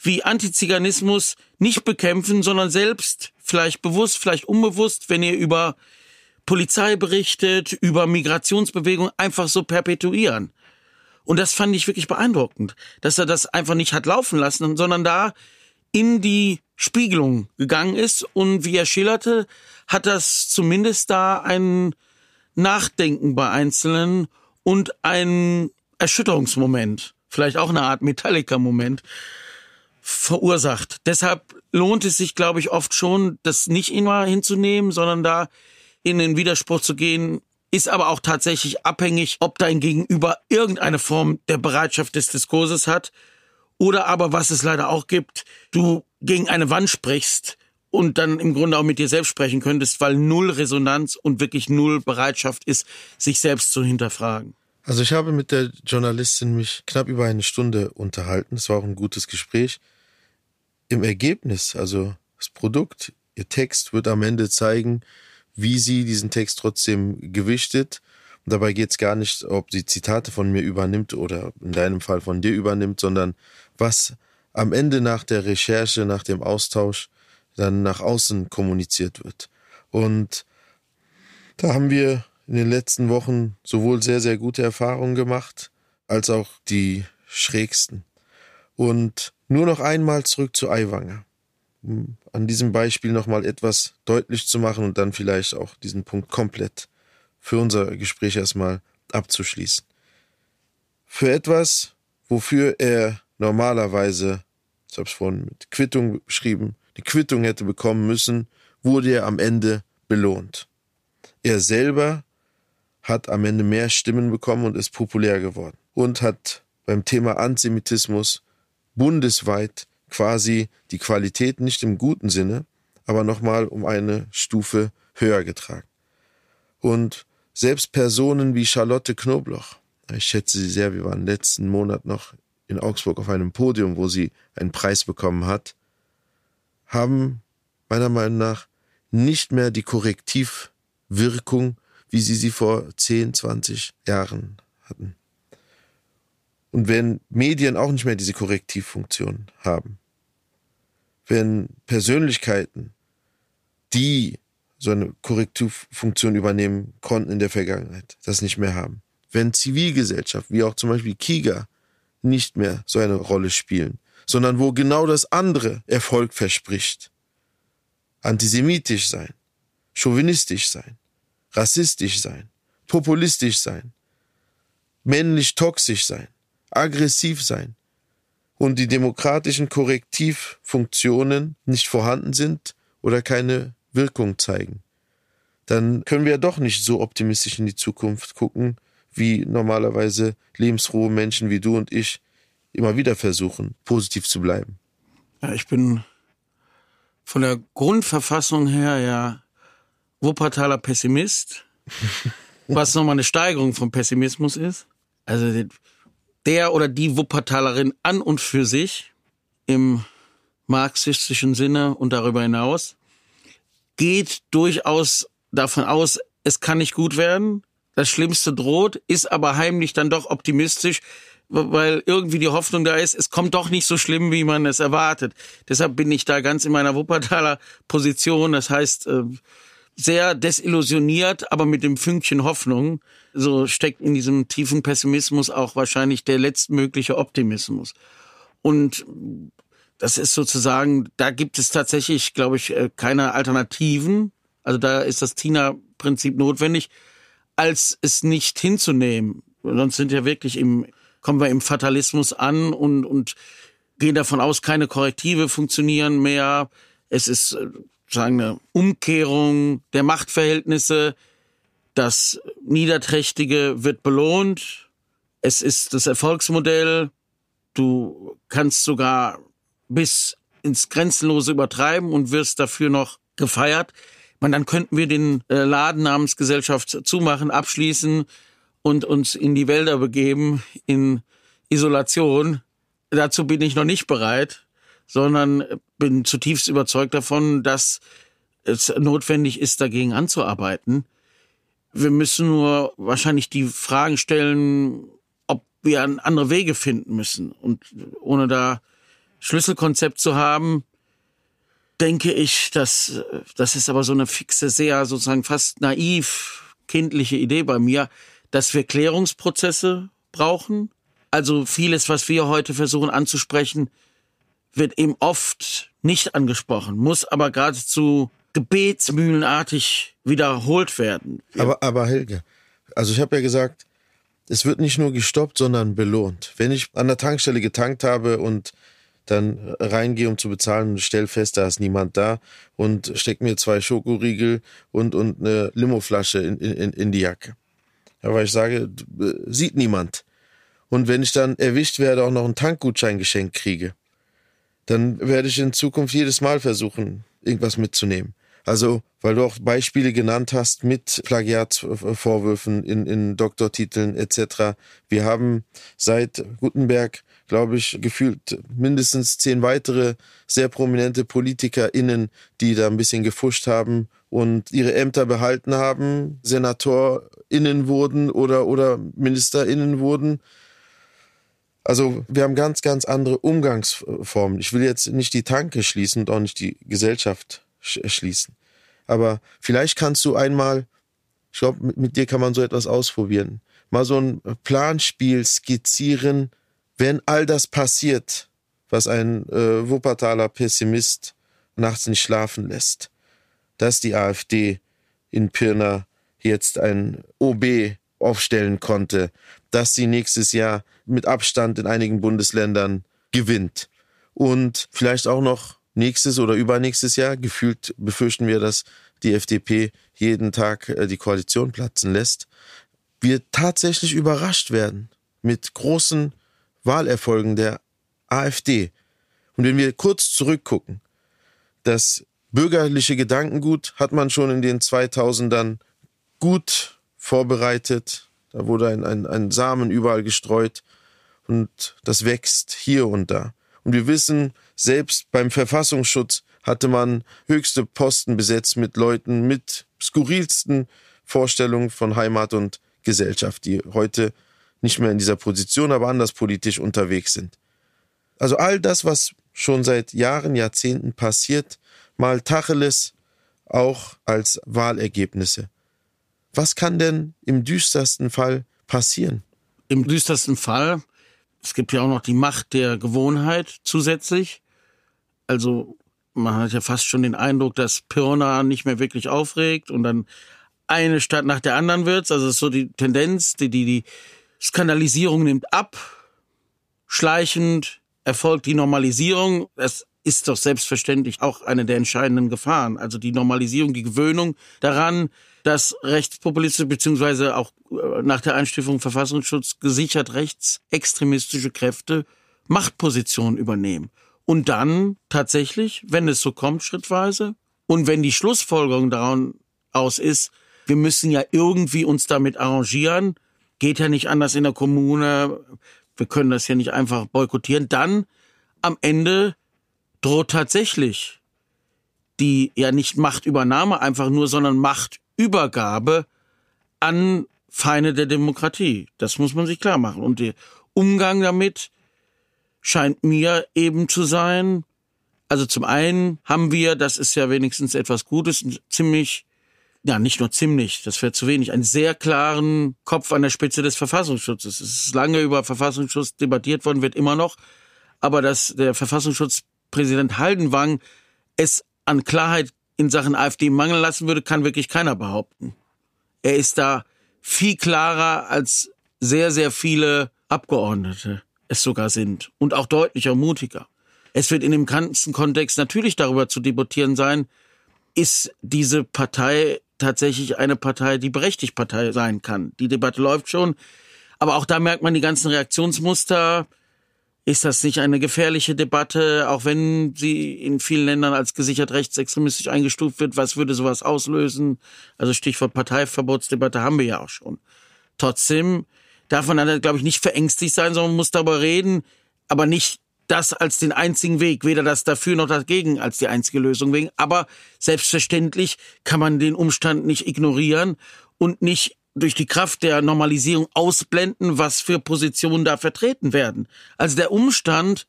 wie Antiziganismus nicht bekämpfen, sondern selbst, vielleicht bewusst, vielleicht unbewusst, wenn ihr über Polizei berichtet, über Migrationsbewegungen einfach so perpetuieren. Und das fand ich wirklich beeindruckend, dass er das einfach nicht hat laufen lassen, sondern da in die Spiegelung gegangen ist und wie er schilderte, hat das zumindest da einen Nachdenken bei Einzelnen und ein Erschütterungsmoment, vielleicht auch eine Art Metallica-Moment verursacht. Deshalb lohnt es sich, glaube ich, oft schon, das nicht immer hinzunehmen, sondern da in den Widerspruch zu gehen, ist aber auch tatsächlich abhängig, ob dein Gegenüber irgendeine Form der Bereitschaft des Diskurses hat oder aber, was es leider auch gibt, du gegen eine Wand sprichst und dann im Grunde auch mit dir selbst sprechen könntest, weil null Resonanz und wirklich null Bereitschaft ist, sich selbst zu hinterfragen. Also ich habe mit der Journalistin mich knapp über eine Stunde unterhalten. Es war auch ein gutes Gespräch. Im Ergebnis, also das Produkt, ihr Text wird am Ende zeigen, wie sie diesen Text trotzdem gewichtet. Und dabei geht es gar nicht, ob sie Zitate von mir übernimmt oder in deinem Fall von dir übernimmt, sondern was am Ende nach der Recherche, nach dem Austausch dann nach außen kommuniziert wird. Und da haben wir in den letzten Wochen sowohl sehr, sehr gute Erfahrungen gemacht, als auch die schrägsten. Und nur noch einmal zurück zu Aiwanger, um an diesem Beispiel nochmal etwas deutlich zu machen und dann vielleicht auch diesen Punkt komplett für unser Gespräch erstmal abzuschließen. Für etwas, wofür er normalerweise, ich habe es vorhin mit Quittung beschrieben, die Quittung hätte bekommen müssen, wurde er am Ende belohnt. Er selber hat am Ende mehr Stimmen bekommen und ist populär geworden und hat beim Thema Antisemitismus bundesweit quasi die Qualität nicht im guten Sinne, aber nochmal um eine Stufe höher getragen. Und selbst Personen wie Charlotte Knobloch, ich schätze sie sehr, wir waren letzten Monat noch in Augsburg auf einem Podium, wo sie einen Preis bekommen hat, haben meiner Meinung nach nicht mehr die Korrektivwirkung, wie sie sie vor 10, 20 Jahren hatten. Und wenn Medien auch nicht mehr diese Korrektivfunktion haben, wenn Persönlichkeiten, die so eine Korrektivfunktion übernehmen konnten in der Vergangenheit, das nicht mehr haben, wenn Zivilgesellschaft, wie auch zum Beispiel Kiga, nicht mehr so eine Rolle spielen, sondern wo genau das andere Erfolg verspricht. Antisemitisch sein, chauvinistisch sein, rassistisch sein, populistisch sein, männlich toxisch sein, aggressiv sein und die demokratischen Korrektivfunktionen nicht vorhanden sind oder keine Wirkung zeigen, dann können wir ja doch nicht so optimistisch in die Zukunft gucken, wie normalerweise lebensfrohe Menschen wie du und ich immer wieder versuchen, positiv zu bleiben. Ja, ich bin von der Grundverfassung her ja Wuppertaler Pessimist, was nochmal eine Steigerung vom Pessimismus ist. Also der oder die Wuppertalerin an und für sich im marxistischen Sinne und darüber hinaus geht durchaus davon aus, es kann nicht gut werden, das Schlimmste droht, ist aber heimlich dann doch optimistisch, weil irgendwie die Hoffnung da ist, es kommt doch nicht so schlimm, wie man es erwartet. Deshalb bin ich da ganz in meiner Wuppertaler Position. Das heißt, äh, sehr desillusioniert, aber mit dem Fünkchen Hoffnung. So steckt in diesem tiefen Pessimismus auch wahrscheinlich der letztmögliche Optimismus. Und das ist sozusagen, da gibt es tatsächlich, glaube ich, äh, keine Alternativen. Also da ist das Tina-Prinzip notwendig, als es nicht hinzunehmen. Sonst sind ja wirklich im kommen wir im Fatalismus an und, und gehen davon aus, keine Korrektive funktionieren mehr. Es ist äh, sagen eine Umkehrung der Machtverhältnisse. Das Niederträchtige wird belohnt. Es ist das Erfolgsmodell. Du kannst sogar bis ins Grenzenlose übertreiben und wirst dafür noch gefeiert. Man, dann könnten wir den äh, Laden namens Gesellschaft zumachen, abschließen und uns in die Wälder begeben, in Isolation. Dazu bin ich noch nicht bereit, sondern bin zutiefst überzeugt davon, dass es notwendig ist, dagegen anzuarbeiten. Wir müssen nur wahrscheinlich die Fragen stellen, ob wir andere Wege finden müssen. Und ohne da Schlüsselkonzept zu haben, denke ich, dass das ist aber so eine fixe, sehr sozusagen fast naiv kindliche Idee bei mir, dass wir Klärungsprozesse brauchen. Also vieles, was wir heute versuchen anzusprechen, wird eben oft nicht angesprochen, muss aber geradezu gebetsmühlenartig wiederholt werden. Aber, aber Helge, also ich habe ja gesagt, es wird nicht nur gestoppt, sondern belohnt. Wenn ich an der Tankstelle getankt habe und dann reingehe, um zu bezahlen und stelle fest, da ist niemand da und stecke mir zwei Schokoriegel und, und eine Limoflasche in, in, in die Jacke. Ja, weil ich sage, sieht niemand. Und wenn ich dann erwischt werde, auch noch einen Tankgutschein geschenkt kriege, dann werde ich in Zukunft jedes Mal versuchen, irgendwas mitzunehmen. Also, weil du auch Beispiele genannt hast mit Plagiatsvorwürfen in, in Doktortiteln etc. Wir haben seit Gutenberg, glaube ich, gefühlt mindestens zehn weitere sehr prominente PolitikerInnen, die da ein bisschen gefuscht haben und ihre Ämter behalten haben, SenatorInnen wurden oder, oder MinisterInnen wurden. Also wir haben ganz, ganz andere Umgangsformen. Ich will jetzt nicht die Tanke schließen und auch nicht die Gesellschaft schließen. Aber vielleicht kannst du einmal, ich glaube, mit, mit dir kann man so etwas ausprobieren, mal so ein Planspiel skizzieren, wenn all das passiert, was ein äh, Wuppertaler Pessimist nachts nicht schlafen lässt, dass die AfD in Pirna jetzt ein OB aufstellen konnte, dass sie nächstes Jahr mit Abstand in einigen Bundesländern gewinnt und vielleicht auch noch nächstes oder übernächstes Jahr. Gefühlt befürchten wir, dass die FDP jeden Tag äh, die Koalition platzen lässt. Wir tatsächlich überrascht werden mit großen Wahlerfolgen der AfD. Und wenn wir kurz zurückgucken, das bürgerliche Gedankengut hat man schon in den 2000ern gut vorbereitet. Da wurde ein, ein, ein Samen überall gestreut und das wächst hier und da. Und wir wissen, selbst beim Verfassungsschutz hatte man höchste Posten besetzt mit Leuten mit skurrilsten Vorstellungen von Heimat und Gesellschaft, die heute nicht mehr in dieser Position, aber anders politisch unterwegs sind. Also all das, was schon seit Jahren, Jahrzehnten passiert, mal Tacheles auch als Wahlergebnisse. Was kann denn im düstersten Fall passieren? Im düstersten Fall es gibt ja auch noch die Macht der Gewohnheit zusätzlich. Also man hat ja fast schon den Eindruck, dass Pirna nicht mehr wirklich aufregt und dann eine Stadt nach der anderen wird. Also es ist so die Tendenz, die, die, die Skandalisierung nimmt ab. Schleichend erfolgt die Normalisierung. Das ist doch selbstverständlich auch eine der entscheidenden Gefahren. Also die Normalisierung, die Gewöhnung daran, dass rechtspopulistische beziehungsweise auch äh, nach der Einstufung Verfassungsschutz gesichert rechtsextremistische Kräfte Machtpositionen übernehmen. Und dann tatsächlich, wenn es so kommt, schrittweise, und wenn die Schlussfolgerung daraus ist, wir müssen ja irgendwie uns damit arrangieren, geht ja nicht anders in der Kommune, wir können das ja nicht einfach boykottieren, dann am Ende droht tatsächlich die ja nicht Machtübernahme einfach nur, sondern Macht Übergabe an Feinde der Demokratie. Das muss man sich klar machen. Und der Umgang damit scheint mir eben zu sein, also zum einen haben wir, das ist ja wenigstens etwas Gutes, ziemlich, ja nicht nur ziemlich, das wäre zu wenig, einen sehr klaren Kopf an der Spitze des Verfassungsschutzes. Es ist lange über Verfassungsschutz debattiert worden, wird immer noch, aber dass der Verfassungsschutzpräsident Haldenwang es an Klarheit in Sachen AfD mangeln lassen würde, kann wirklich keiner behaupten. Er ist da viel klarer als sehr, sehr viele Abgeordnete es sogar sind und auch deutlicher mutiger. Es wird in dem ganzen Kontext natürlich darüber zu debattieren sein, ist diese Partei tatsächlich eine Partei, die berechtigt Partei sein kann. Die Debatte läuft schon, aber auch da merkt man die ganzen Reaktionsmuster. Ist das nicht eine gefährliche Debatte, auch wenn sie in vielen Ländern als gesichert rechtsextremistisch eingestuft wird? Was würde sowas auslösen? Also Stichwort Parteiverbotsdebatte haben wir ja auch schon. Trotzdem darf man dann, glaube ich, nicht verängstigt sein, sondern muss darüber reden, aber nicht das als den einzigen Weg, weder das dafür noch dagegen als die einzige Lösung wegen. Aber selbstverständlich kann man den Umstand nicht ignorieren und nicht durch die Kraft der Normalisierung ausblenden, was für Positionen da vertreten werden. Also der Umstand,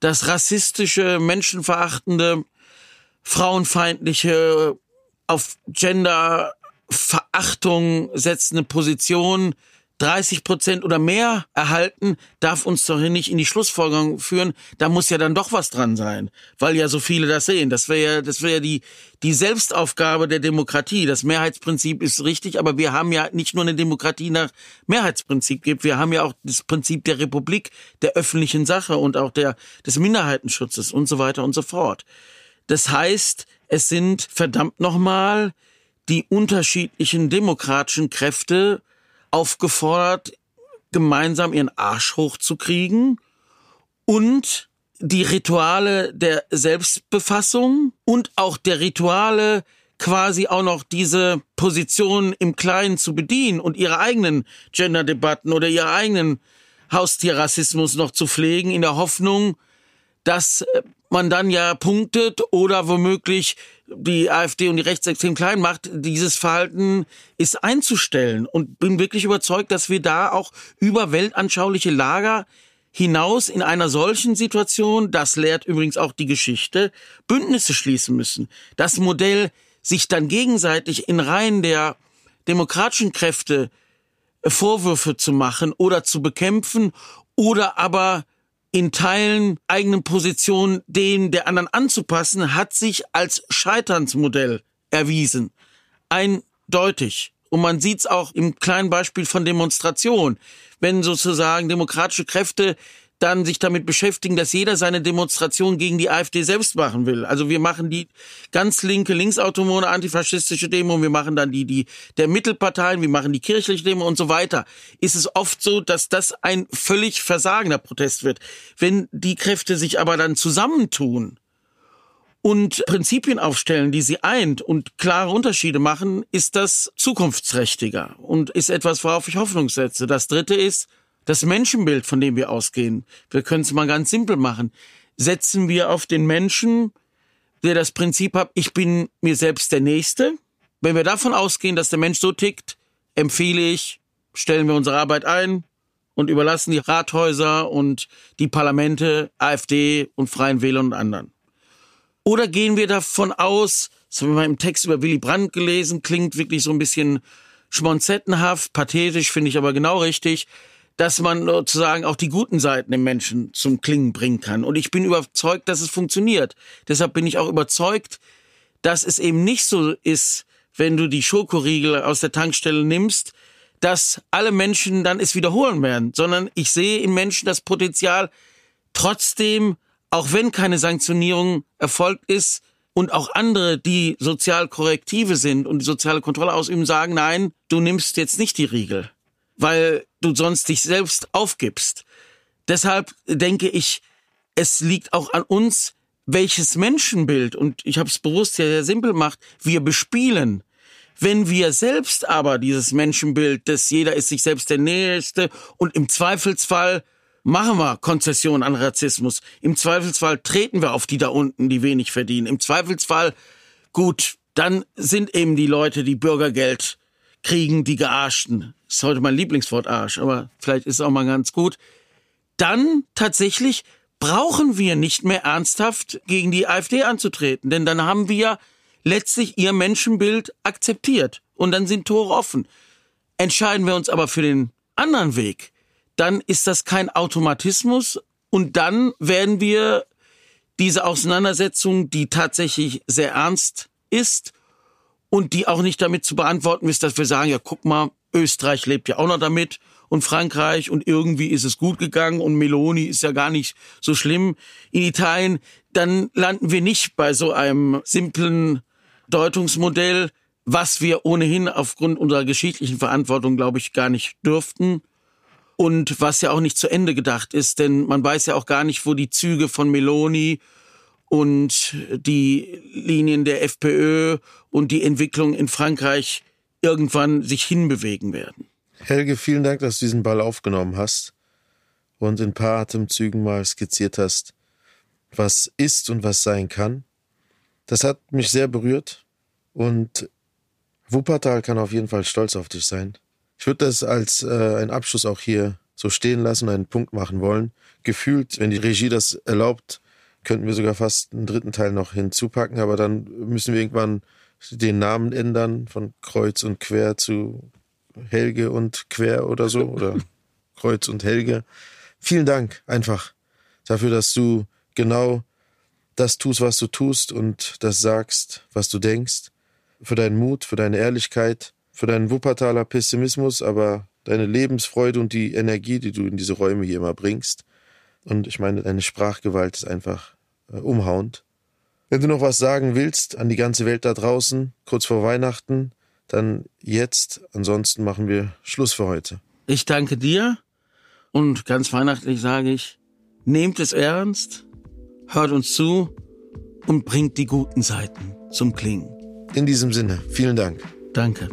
dass rassistische, menschenverachtende, frauenfeindliche, auf Genderverachtung setzende Positionen 30 Prozent oder mehr erhalten, darf uns doch nicht in die Schlussfolgerung führen, da muss ja dann doch was dran sein, weil ja so viele das sehen. Das wäre ja, das wäre ja die, die Selbstaufgabe der Demokratie. Das Mehrheitsprinzip ist richtig, aber wir haben ja nicht nur eine Demokratie nach Mehrheitsprinzip gibt, wir haben ja auch das Prinzip der Republik, der öffentlichen Sache und auch der, des Minderheitenschutzes und so weiter und so fort. Das heißt, es sind verdammt nochmal die unterschiedlichen demokratischen Kräfte, aufgefordert, gemeinsam ihren Arsch hochzukriegen und die Rituale der Selbstbefassung und auch der Rituale quasi auch noch diese Position im Kleinen zu bedienen und ihre eigenen Gender-Debatten oder ihre eigenen Haustierrassismus noch zu pflegen, in der Hoffnung, dass äh, man dann ja punktet oder womöglich die AfD und die Rechtsextremen klein macht, dieses Verhalten ist einzustellen. Und bin wirklich überzeugt, dass wir da auch über weltanschauliche Lager hinaus in einer solchen Situation, das lehrt übrigens auch die Geschichte, Bündnisse schließen müssen. Das Modell, sich dann gegenseitig in Reihen der demokratischen Kräfte Vorwürfe zu machen oder zu bekämpfen oder aber in Teilen eigenen Positionen den der anderen anzupassen, hat sich als Scheiternsmodell erwiesen. Eindeutig. Und man sieht es auch im kleinen Beispiel von Demonstration. Wenn sozusagen demokratische Kräfte dann sich damit beschäftigen, dass jeder seine Demonstration gegen die AfD selbst machen will. Also wir machen die ganz linke, linksautonome antifaschistische Demo, wir machen dann die, die der Mittelparteien, wir machen die kirchliche Demo und so weiter. Ist es oft so, dass das ein völlig versagender Protest wird. Wenn die Kräfte sich aber dann zusammentun, und Prinzipien aufstellen, die sie eint und klare Unterschiede machen, ist das zukunftsträchtiger und ist etwas, worauf ich Hoffnung setze. Das dritte ist, das Menschenbild, von dem wir ausgehen, wir können es mal ganz simpel machen, setzen wir auf den Menschen, der das Prinzip hat, ich bin mir selbst der Nächste. Wenn wir davon ausgehen, dass der Mensch so tickt, empfehle ich, stellen wir unsere Arbeit ein und überlassen die Rathäuser und die Parlamente AfD und Freien Wählern und anderen. Oder gehen wir davon aus, das haben wir mal im Text über Willy Brandt gelesen, klingt wirklich so ein bisschen schmonzettenhaft, pathetisch, finde ich aber genau richtig, dass man sozusagen auch die guten Seiten im Menschen zum Klingen bringen kann. Und ich bin überzeugt, dass es funktioniert. Deshalb bin ich auch überzeugt, dass es eben nicht so ist, wenn du die Schokoriegel aus der Tankstelle nimmst, dass alle Menschen dann es wiederholen werden, sondern ich sehe im Menschen das Potenzial, trotzdem, auch wenn keine Sanktionierung erfolgt ist, und auch andere, die sozial korrektive sind und die soziale Kontrolle ausüben, sagen, nein, du nimmst jetzt nicht die Riegel weil du sonst dich selbst aufgibst. Deshalb denke ich, es liegt auch an uns, welches Menschenbild, und ich habe es bewusst ja sehr simpel gemacht, wir bespielen. Wenn wir selbst aber dieses Menschenbild, dass jeder ist sich selbst der Nächste und im Zweifelsfall machen wir Konzession an Rassismus. Im Zweifelsfall treten wir auf die da unten, die wenig verdienen. Im Zweifelsfall, gut, dann sind eben die Leute, die Bürgergeld kriegen, die Gearschten ist heute mein Lieblingswort Arsch, aber vielleicht ist es auch mal ganz gut. Dann tatsächlich brauchen wir nicht mehr ernsthaft gegen die AfD anzutreten, denn dann haben wir letztlich ihr Menschenbild akzeptiert und dann sind Tore offen. Entscheiden wir uns aber für den anderen Weg, dann ist das kein Automatismus und dann werden wir diese Auseinandersetzung, die tatsächlich sehr ernst ist und die auch nicht damit zu beantworten ist, dass wir sagen, ja, guck mal, Österreich lebt ja auch noch damit und Frankreich und irgendwie ist es gut gegangen und Meloni ist ja gar nicht so schlimm in Italien, dann landen wir nicht bei so einem simplen Deutungsmodell, was wir ohnehin aufgrund unserer geschichtlichen Verantwortung, glaube ich, gar nicht dürften und was ja auch nicht zu Ende gedacht ist, denn man weiß ja auch gar nicht, wo die Züge von Meloni und die Linien der FPÖ und die Entwicklung in Frankreich irgendwann sich hinbewegen werden. Helge, vielen Dank, dass du diesen Ball aufgenommen hast und in ein paar Atemzügen mal skizziert hast, was ist und was sein kann. Das hat mich sehr berührt und Wuppertal kann auf jeden Fall stolz auf dich sein. Ich würde das als äh, einen Abschluss auch hier so stehen lassen, einen Punkt machen wollen. Gefühlt, wenn die Regie das erlaubt, könnten wir sogar fast einen dritten Teil noch hinzupacken, aber dann müssen wir irgendwann den Namen ändern von Kreuz und Quer zu Helge und Quer oder so oder Kreuz und Helge. Vielen Dank einfach dafür, dass du genau das tust, was du tust und das sagst, was du denkst. Für deinen Mut, für deine Ehrlichkeit, für deinen Wuppertaler Pessimismus, aber deine Lebensfreude und die Energie, die du in diese Räume hier immer bringst. Und ich meine, deine Sprachgewalt ist einfach äh, umhauend. Wenn du noch was sagen willst an die ganze Welt da draußen, kurz vor Weihnachten, dann jetzt. Ansonsten machen wir Schluss für heute. Ich danke dir und ganz weihnachtlich sage ich, nehmt es ernst, hört uns zu und bringt die guten Seiten zum Klingen. In diesem Sinne, vielen Dank. Danke.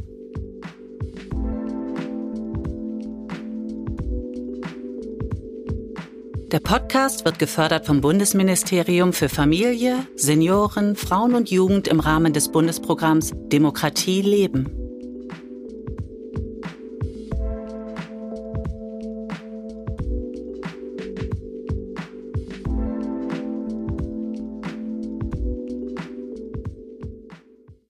Der Podcast wird gefördert vom Bundesministerium für Familie, Senioren, Frauen und Jugend im Rahmen des Bundesprogramms Demokratie leben.